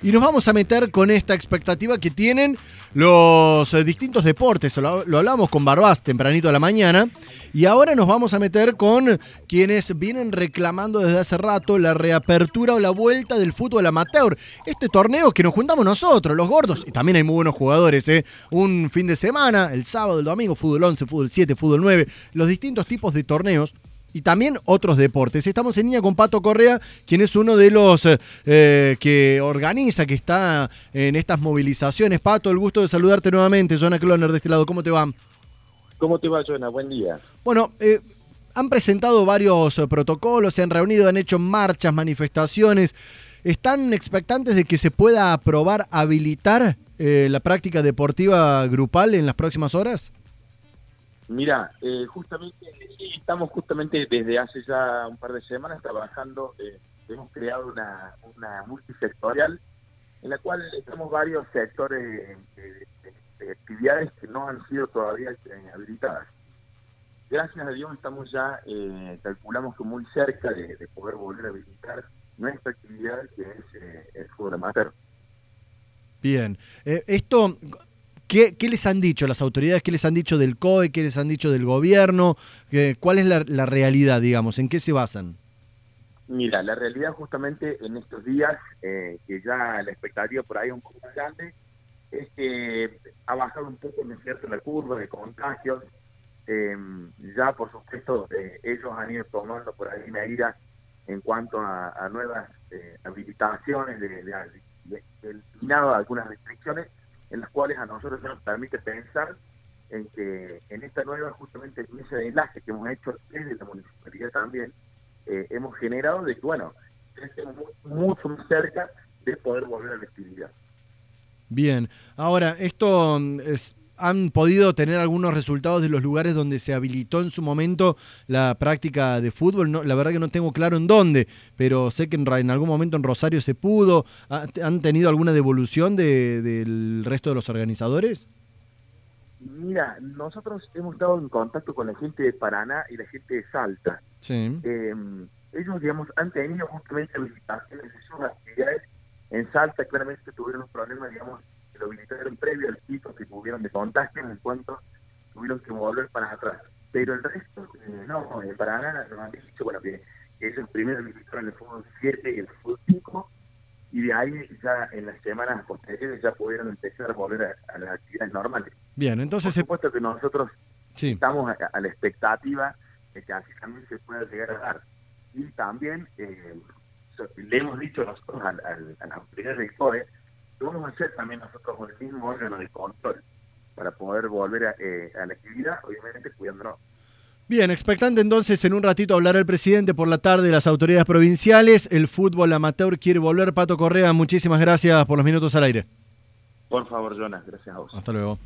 y nos vamos a meter con esta expectativa que tienen los eh, distintos deportes. Lo, hablamos con Barbás tempranito de la mañana y ahora nos vamos a meter con quienes vienen reclamando desde hace rato la reapertura o la vuelta del fútbol amateur. Este torneo que nos juntamos nosotros, los gordos, y también hay muy buenos jugadores, ¿eh? un fin de semana, el sábado, el domingo, fútbol 11, fútbol 7, fútbol 9, los distintos tipos de torneos y también otros deportes. Estamos en línea con Pato Correa, quien es uno de los eh, que organiza, que está en estas movilizaciones. Pato, el gusto de saludarte nuevamente. Jonah Cloner de este lado, ¿cómo te va? ¿Cómo te va, Jonah? Buen día. Bueno, eh, han presentado varios eh, protocolos, se han reunido, han hecho marchas, manifestaciones. ¿Están expectantes de que se pueda aprobar, habilitar la práctica deportiva grupal en las próximas horas? Mira, justamente estamos justamente desde hace ya un par de semanas trabajando, eh, hemos creado una, una multisectorial en la cual estamos varios sectores de, actividades que no han sido todavía eh, habilitadas. Gracias a Dios estamos ya, eh, calculamos que muy cerca de, poder volver a habilitar nuestra actividad que es el fútbol amateur. Bien, esto ¿Qué, les han dicho las autoridades? ¿Qué les han dicho del COE? ¿Qué les han dicho del gobierno? ¿Cuál es la, realidad, digamos? ¿En qué se basan? Mira, la realidad justamente en estos días, eh, que ya la expectativa por ahí es un poco más grande, es que ha bajado un poco, ¿no cierto?, la curva de contagios. Eh, ya, por supuesto, eh, ellos han ido tomando por ahí medidas en cuanto a, nuevas habilitaciones, de, de, de, algunas restricciones, en las cuales a nosotros nos permite pensar en que en esta nueva justamente mesa de enlace que hemos hecho desde la municipalidad también, eh, hemos generado de que, bueno, estemos mucho más cerca de poder volver a la actividad. Bien, ahora, esto mm, es, han podido tener algunos resultados de los lugares donde se habilitó en su momento la práctica de fútbol. No, la verdad que no tengo claro en dónde, pero sé que en, algún momento en Rosario se pudo. ¿Han tenido alguna devolución del resto de los organizadores? Mira, nosotros hemos estado en contacto con la gente de Paraná y la gente de Salta. Sí. Em, ellos, digamos, han tenido justamente habilitaciones de sus actividades. En Salta claramente tuvieron un problema, digamos, lo habilitaron previo al pico que tuvieron de contagio en cuanto tuvieron que volver para atrás. Pero el resto, eh, no, en Paraná nos han dicho, bueno, que, ellos primero habilitaron el fútbol 7 y el fútbol 5, y de ahí ya en las semanas posteriores ya pudieron empezar a volver a, las actividades normales. Bien, entonces... Por supuesto que nosotros estamos a, la expectativa de que así también se pueda llegar a dar. Y también eh, le hemos dicho nosotros a, a las autoridades del COE vamos a hacer también nosotros con el mismo órgano de control para poder volver a, eh, a la actividad, obviamente cuidándonos. Bien, expectante entonces en un ratito hablar el presidente por la tarde, las autoridades provinciales, el fútbol amateur quiere volver. Pato Correa, muchísimas gracias por los minutos al aire. Por favor, Jonas, gracias a vos. Hasta luego.